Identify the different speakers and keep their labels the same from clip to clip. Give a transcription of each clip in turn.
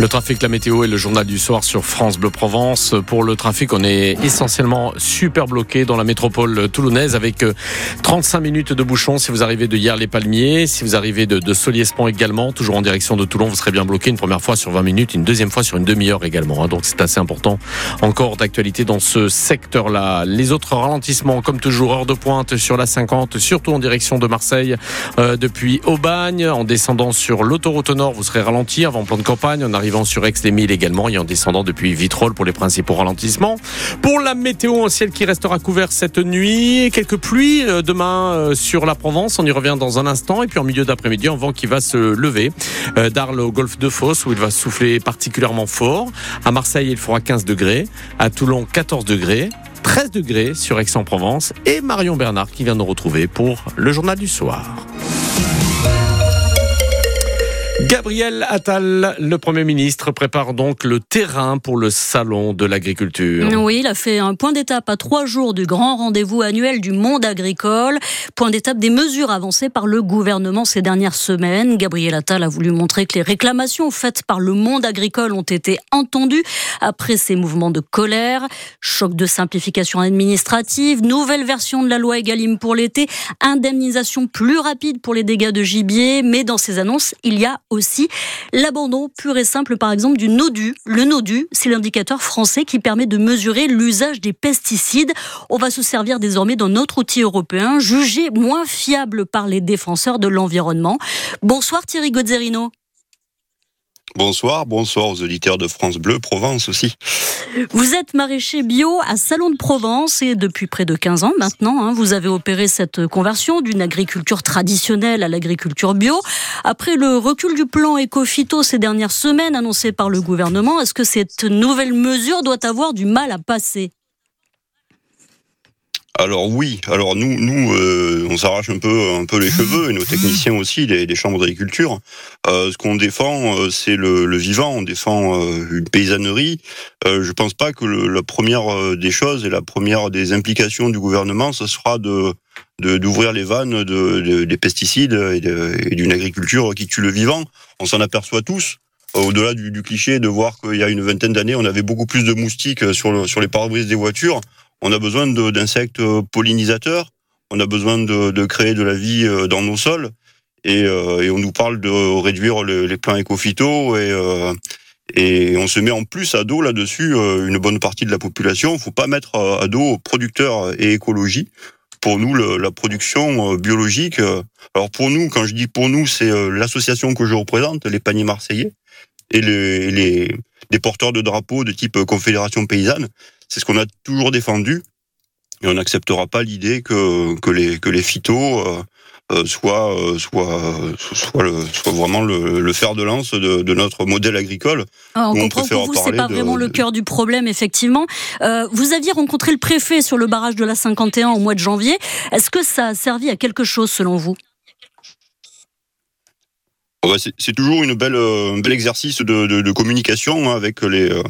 Speaker 1: Le trafic, la météo et le journal du soir sur France Bleu Provence. Pour le trafic, on est essentiellement super bloqué dans la métropole toulonnaise avec 35 euh, minutes de bouchon si vous arrivez de hier les Palmiers, si vous arrivez de, de Soliespan également, toujours en direction de Toulon, vous serez bien bloqué une première fois sur 20 minutes, une deuxième fois sur une demi-heure également. Hein. Donc c'est assez important encore d'actualité dans ce secteur-là. Les autres ralentissements, comme toujours, heure de pointe sur la 50, surtout en direction de Marseille euh, depuis Aubagne, en descendant sur l'autoroute nord, vous serez ralenti avant plan de campagne. Arrivant sur Aix-les-Milles également et en descendant depuis Vitrolles pour les principaux ralentissements. Pour la météo, un ciel qui restera couvert cette nuit, quelques pluies euh, demain euh, sur la Provence, on y revient dans un instant et puis en milieu d'après-midi, un vent qui va se lever euh, d'Arles au golfe de Fos où il va souffler particulièrement fort. À Marseille, il fera 15 degrés, à Toulon 14 degrés. 13 degrés sur Aix-en-Provence et Marion Bernard qui vient nous retrouver pour le journal du soir. Gabriel Attal, le Premier ministre, prépare donc le terrain pour le salon de l'agriculture.
Speaker 2: Oui, il a fait un point d'étape à trois jours du grand rendez-vous annuel du monde agricole. Point d'étape des mesures avancées par le gouvernement ces dernières semaines. Gabriel Attal a voulu montrer que les réclamations faites par le monde agricole ont été entendues après ces mouvements de colère. Choc de simplification administrative, nouvelle version de la loi Egalim pour l'été, indemnisation plus rapide pour les dégâts de gibier. Mais dans ces annonces, il y a aussi l'abandon pur et simple, par exemple, du NODU. Le NODU, c'est l'indicateur français qui permet de mesurer l'usage des pesticides. On va se servir désormais d'un autre outil européen, jugé moins fiable par les défenseurs de l'environnement. Bonsoir Thierry Gozzerino.
Speaker 3: Bonsoir, bonsoir aux auditeurs de France Bleu, Provence aussi.
Speaker 2: Vous êtes maraîcher bio à Salon de Provence et depuis près de 15 ans maintenant, hein, vous avez opéré cette conversion d'une agriculture traditionnelle à l'agriculture bio. Après le recul du plan éco-phyto ces dernières semaines annoncé par le gouvernement, est-ce que cette nouvelle mesure doit avoir du mal à passer?
Speaker 3: Alors oui, alors nous, nous, euh, on s'arrache un peu, un peu les cheveux et nos techniciens aussi, des, chambres d'agriculture. Euh, ce qu'on défend, euh, c'est le, vivant. On défend une paysannerie. je pense pas que la première des choses et la première des implications du gouvernement, ce sera de d'ouvrir les vannes de, des pesticides et d'une agriculture qui tue le vivant. On s'en aperçoit tous au-delà du, cliché de voir qu'il y a une vingtaine d'années, on avait beaucoup plus de moustiques sur, sur les pare-brises des voitures. On a besoin d'insectes euh, pollinisateurs, on a besoin de, créer de la vie euh, dans nos sols, et, euh, on nous parle de réduire les plans éco-phyto, et, et on se met en plus à dos là-dessus une bonne partie de la population. Il faut pas mettre à dos producteurs et écologie. Pour nous, la production biologique, alors pour nous, quand je dis pour nous, c'est l'association que je représente, les paniers marseillais, et les, les, les porteurs de drapeaux de type Confédération paysanne, c'est ce qu'on a toujours défendu. Et on n'acceptera pas l'idée que, que, les, que les phytos euh, euh soient, euh, soient, soient, le, vraiment le, le, fer de lance de, de notre modèle agricole.
Speaker 2: Ah, on comprend que vous, c'est pas vraiment le cœur du problème, effectivement. Euh, vous aviez rencontré le préfet sur le barrage de la 51 au mois de janvier. Est-ce que ça a servi à quelque chose, selon vous?
Speaker 3: C'est toujours une belle, euh, un bel exercice de, communication hein, avec les, euh,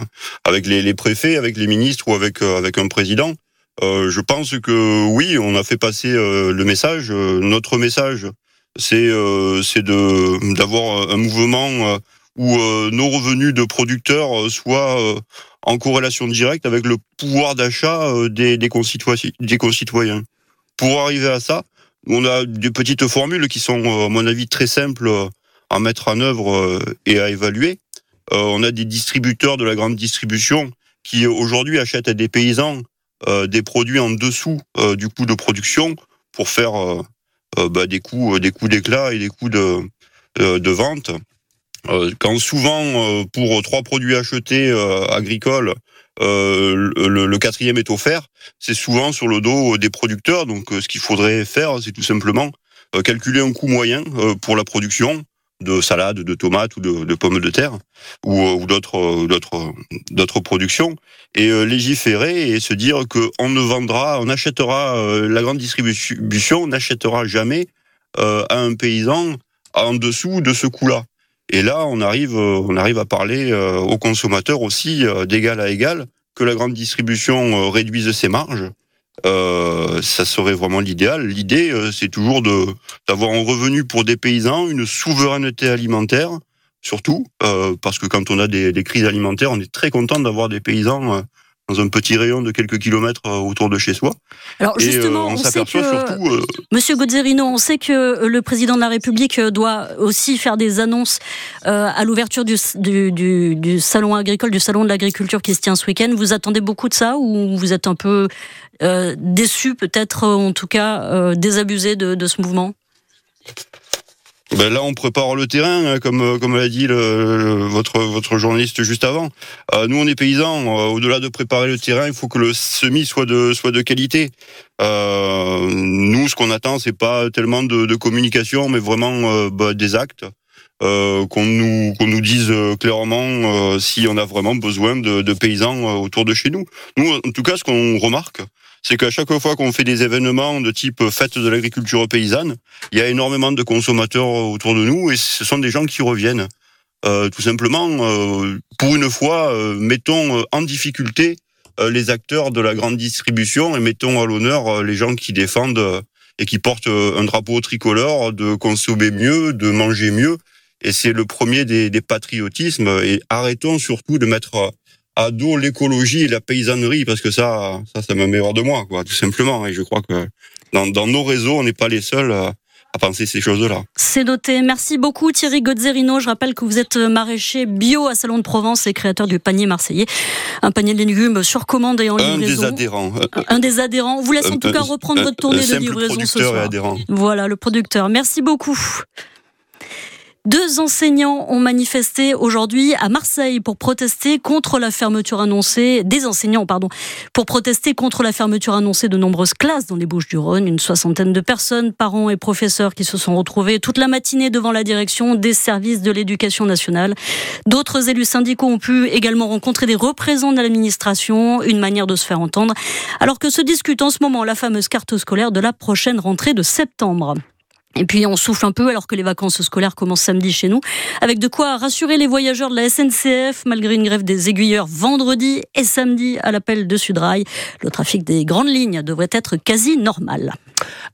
Speaker 3: les, préfets, avec les ministres ou avec, euh, un président. Je pense que oui, on a fait passer le message. Notre message, c'est de d'avoir un mouvement où nos revenus de producteurs soient en corrélation directe avec le pouvoir d'achat des, des, des concitoyens. Pour arriver à ça, on a des petites formules qui sont, à mon avis, très simples à mettre en œuvre euh, et à évaluer. Euh, on a des distributeurs de la grande distribution qui aujourd'hui achètent à des paysans euh, des produits en dessous du coût de production pour faire bah, des coûts des coûts d'éclat et des coûts de, de vente. quand souvent pour trois produits achetés agricoles le, le, quatrième est offert, c'est souvent sur le dos des producteurs. Donc, ce qu'il faudrait faire, c'est tout simplement calculer un coût moyen pour la production, de salade, de tomates ou de, pommes de terre ou, euh, d'autres euh, d'autres euh, d'autres productions et légiférer et se dire que on ne vendra, on achètera la grande distribution n'achètera jamais à un paysan en dessous de ce coût-là. Et là, on arrive on arrive à parler aux consommateurs aussi d'égal à égal que la grande distribution réduise ses marges euh, ça serait vraiment l'idéal. L'idée, euh, c'est toujours de d'avoir un revenu pour des paysans, une souveraineté alimentaire, surtout, parce que quand on a des, des, crises alimentaires, on est très content d'avoir des paysans dans un petit rayon de quelques kilomètres euh, autour de chez soi.
Speaker 2: Alors justement, on, que, surtout, euh, Monsieur Gozzerino, on sait que euh, le président de la République doit aussi faire des annonces à l'ouverture du, du, du, salon agricole, du salon de l'agriculture qui se tient ce week-end. Vous attendez beaucoup de ça ou vous êtes un peu déçu, peut-être en tout cas désabusé de, de ce mouvement?
Speaker 3: Ben là, on prépare le terrain, hein, comme euh, comme l'a dit votre votre journaliste juste avant. Euh, nous, on est paysans. Euh, au-delà de préparer le terrain, il faut que le semis soit de soit de qualité. Nous, ce qu'on attend, c'est pas tellement de, de, communication, mais vraiment bah, des actes. Qu'on nous qu'on nous dise clairement si on a vraiment besoin de, de paysans autour de chez nous. Nous, en tout cas, ce qu'on remarque, c'est qu'à chaque fois qu'on fait des événements de type fête de l'agriculture paysanne, il y a énormément de consommateurs autour de nous et ce sont des gens qui reviennent. Euh, tout simplement, euh, pour une fois, euh, mettons en difficulté les acteurs de la grande distribution et mettons à l'honneur les gens qui défendent et qui portent un drapeau tricolore de consommer mieux, de manger mieux. Et c'est le premier des, des patriotismes. Et arrêtons surtout de mettre à dos l'écologie et la paysannerie parce que ça, ça, ça me met hors de moi, quoi, tout simplement. Et je crois que dans, dans nos réseaux, on n'est pas les seuls à, penser ces choses-là.
Speaker 2: C'est noté. Merci beaucoup Thierry Gozzerino. Je rappelle que vous êtes maraîcher bio à Salon de Provence et créateur du panier marseillais. Un panier de légumes sur commande et en livraison.
Speaker 3: Un des adhérents.
Speaker 2: Un des adhérents. On vous laisse en tout cas reprendre votre tournée de livraison ce soir. Voilà, le producteur. Merci beaucoup. Deux enseignants ont manifesté aujourd'hui à Marseille pour protester contre la fermeture annoncée, des enseignants, pardon, pour protester contre la fermeture annoncée de nombreuses classes dans les Bouches-du-Rhône. Une soixantaine de personnes, parents et professeurs qui se sont retrouvés toute la matinée devant la direction des services de l'éducation nationale. D'autres élus syndicaux ont pu également rencontrer des représentants de l'administration, une manière de se faire entendre, alors que se discute en ce moment la fameuse carte scolaire de la prochaine rentrée de septembre. Et puis on souffle un peu alors que les vacances scolaires commencent samedi chez nous, avec de quoi rassurer les voyageurs de la SNCF malgré une grève des aiguilleurs vendredi et samedi à l'appel de Sudrail. Le trafic des grandes lignes devrait être quasi normal.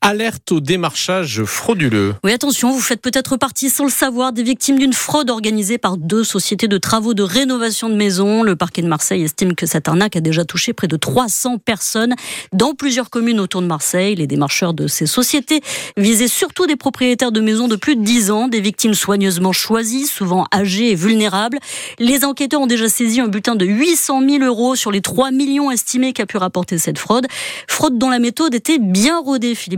Speaker 1: Alerte au démarchage frauduleux.
Speaker 2: Oui, attention, vous faites peut-être partie sans le savoir des victimes d'une fraude organisée par deux sociétés de travaux de rénovation de maisons. Le parquet de Marseille estime que cette arnaque a déjà touché près de 300 personnes dans plusieurs communes autour de Marseille. Les démarcheurs de ces sociétés visaient surtout des propriétaires de maisons de plus de 10 ans, des victimes soigneusement choisies, souvent âgées et vulnérables. Les enquêteurs ont déjà saisi un butin de 800 000 euros sur les 3 millions estimés qu'a pu rapporter cette fraude. Fraude dont la méthode était bien rodée, Philippe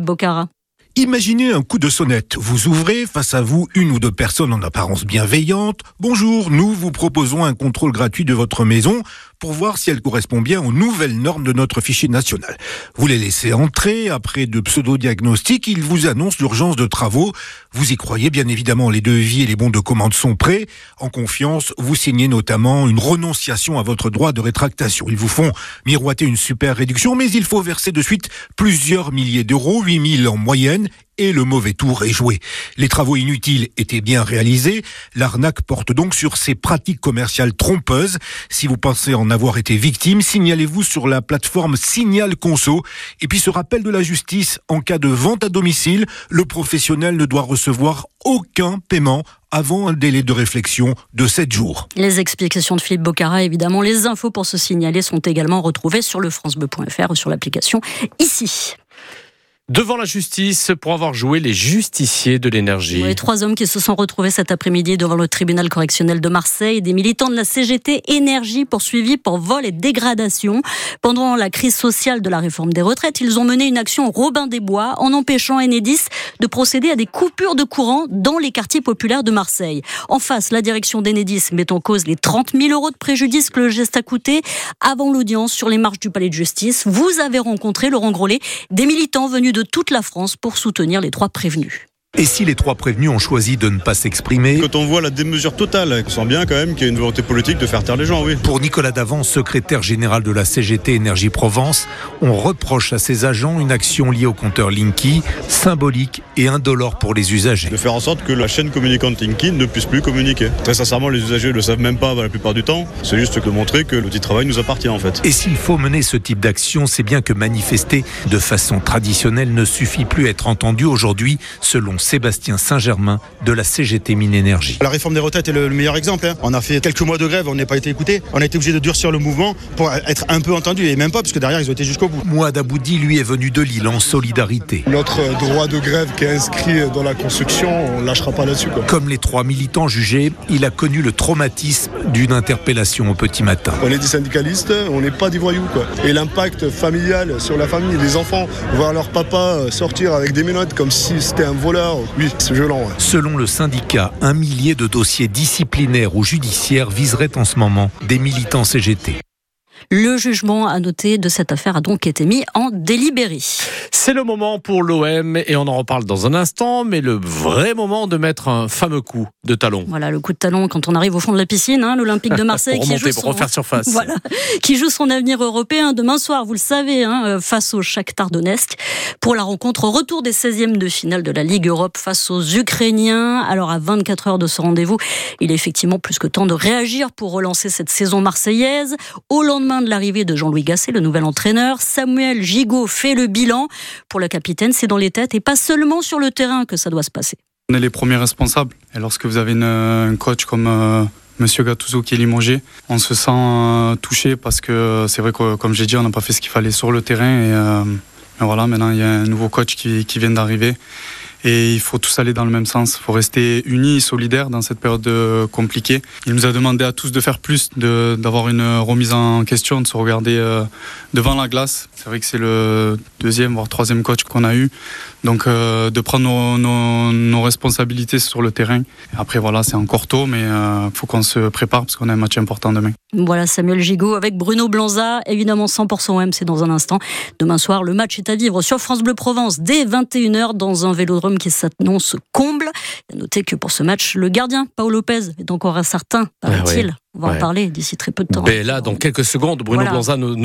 Speaker 4: Imaginez un coup de sonnette. Vous ouvrez face à vous une ou deux personnes en apparence bienveillantes. Bonjour, nous vous proposons un contrôle gratuit de votre maison pour voir si elle correspond bien aux nouvelles normes de notre fichier national. Vous les laissez entrer, après de pseudo-diagnostics, ils vous annoncent l'urgence de travaux. Vous y croyez bien évidemment, les devis et les bons de commande sont prêts. En confiance, vous signez notamment une renonciation à votre droit de rétractation. Ils vous font miroiter une super réduction, mais il faut verser de suite plusieurs milliers d'euros, 8000 en moyenne, et le mauvais tour est joué. Les travaux inutiles étaient bien réalisés. L'arnaque porte donc sur ces pratiques commerciales trompeuses. Si vous pensez en avoir été victime, signalez-vous sur la plateforme Signal Conso. Et puis ce rappel de la justice, en cas de vente à domicile, le professionnel ne doit recevoir aucun paiement avant un délai de réflexion de 7 jours.
Speaker 2: Les explications de Philippe Bocara, évidemment, les infos pour se signaler sont également retrouvées sur le francebleu.fr ou sur l'application ici
Speaker 1: devant la justice pour avoir joué les justiciers de l'énergie.
Speaker 2: Les trois hommes qui se sont retrouvés cet après-midi devant le tribunal correctionnel de Marseille, des militants de la CGT Énergie poursuivis pour vol et dégradation. Pendant la crise sociale de la réforme des retraites, ils ont mené une action Robin des Bois en empêchant Enedis de procéder à des coupures de courant dans les quartiers populaires de Marseille. En face, la direction d'Enedis met en cause les 30 000 euros de préjudice que le geste a coûté. Avant l'audience sur les marches du palais de justice, vous avez rencontré Laurent Grollet, des militants venus toute la France pour soutenir les trois prévenus.
Speaker 5: Et si les trois prévenus ont choisi de ne pas s'exprimer
Speaker 6: Quand on voit la démesure totale, on sent bien quand même qu'il y a une volonté politique de faire taire les gens, oui.
Speaker 5: Pour Nicolas Davant, secrétaire général de la CGT Énergie Provence, on reproche à ses agents une action liée au compteur Linky, symbolique et indolore pour les usagers.
Speaker 6: De faire en sorte que la chaîne communicante Linky ne puisse plus communiquer. Très sincèrement, les usagers ne le savent même pas la plupart du temps. C'est juste que montrer que l'outil de travail nous appartient en fait.
Speaker 5: Et s'il faut mener ce type d'action, c'est bien que manifester de façon traditionnelle ne suffit plus à être entendu aujourd'hui, selon Sébastien Saint-Germain de la CGT Mine Énergie.
Speaker 7: La réforme des retraites est le, meilleur exemple. Hein. On a fait quelques mois de grève, on n'a pas été écouté. On a été obligé de durcir le mouvement pour être un peu entendu et même pas parce que derrière ils ont été jusqu'au bout.
Speaker 5: Mouad Aboudi lui est venu de Lille en solidarité.
Speaker 8: Notre droit de grève qui est inscrit dans la construction, on lâchera pas là-dessus.
Speaker 5: Comme les trois militants jugés, il a connu le traumatisme d'une interpellation au petit matin.
Speaker 8: On est des syndicalistes, on n'est pas des voyous. Quoi. Et l'impact familial sur la famille, les enfants, voir leur papa sortir avec des menottes comme si c'était un voleur, violent.
Speaker 5: Selon le syndicat, un millier de dossiers disciplinaires ou judiciaires viseraient en ce moment des militants CGT.
Speaker 2: Le jugement à noter de cette affaire a donc été mis en délibéré.
Speaker 1: C'est le moment pour l'OM et on en reparle dans un instant, mais le vrai moment de mettre un fameux coup de talon.
Speaker 2: Voilà, le coup de talon quand on arrive au fond de la piscine, hein, l'Olympique de Marseille
Speaker 1: qui,
Speaker 2: joue
Speaker 1: son... surface.
Speaker 2: Voilà, qui joue son avenir européen demain soir, vous le savez, hein, euh, face au Shakhtar Donetsk pour la rencontre au retour des 16e de finale de la Ligue Europe face aux Ukrainiens. Alors à 24 heures de ce rendez-vous, il est effectivement plus que temps de réagir pour relancer cette saison marseillaise. Au lendemain de l'arrivée de Jean-Louis Gasset, le nouvel entraîneur, Samuel Gigot fait le bilan. Pour le capitaine, c'est dans les têtes et pas seulement sur le terrain que ça doit se passer.
Speaker 9: On est les premiers responsables. Et lorsque vous avez un coach comme euh, Monsieur Gattuso qui est limogé, on se sent euh, touché parce que c'est vrai que, comme j'ai dit, on n'a pas fait ce qu'il fallait sur le terrain. Et, euh, voilà, maintenant il y a un nouveau coach qui vient d'arriver et il faut tous aller dans le même sens. Il faut rester unis et solidaires dans cette période euh, compliquée. Il nous a demandé à tous de faire plus, d'avoir une remise en question, de se regarder euh, devant la glace. C'est vrai que c'est le deuxième, voire troisième coach qu'on a eu. Donc euh, de prendre nos, responsabilités sur le terrain. après voilà, c'est encore tôt, mais il faut qu'on se prépare parce qu'on a un match important demain.
Speaker 2: Voilà Samuel Gigot avec Bruno Blanza, évidemment 100% OM, c'est dans un instant. Demain soir, le match est à vivre sur France Bleu Provence dès 21h dans un vélodrome qui s'annonce comble. À noter que pour ce match, le gardien, Paul Lopez, est encore incertain, paraît-il. On va en parler d'ici très peu de temps.
Speaker 1: Mais là, dans quelques secondes, Bruno Blanza nous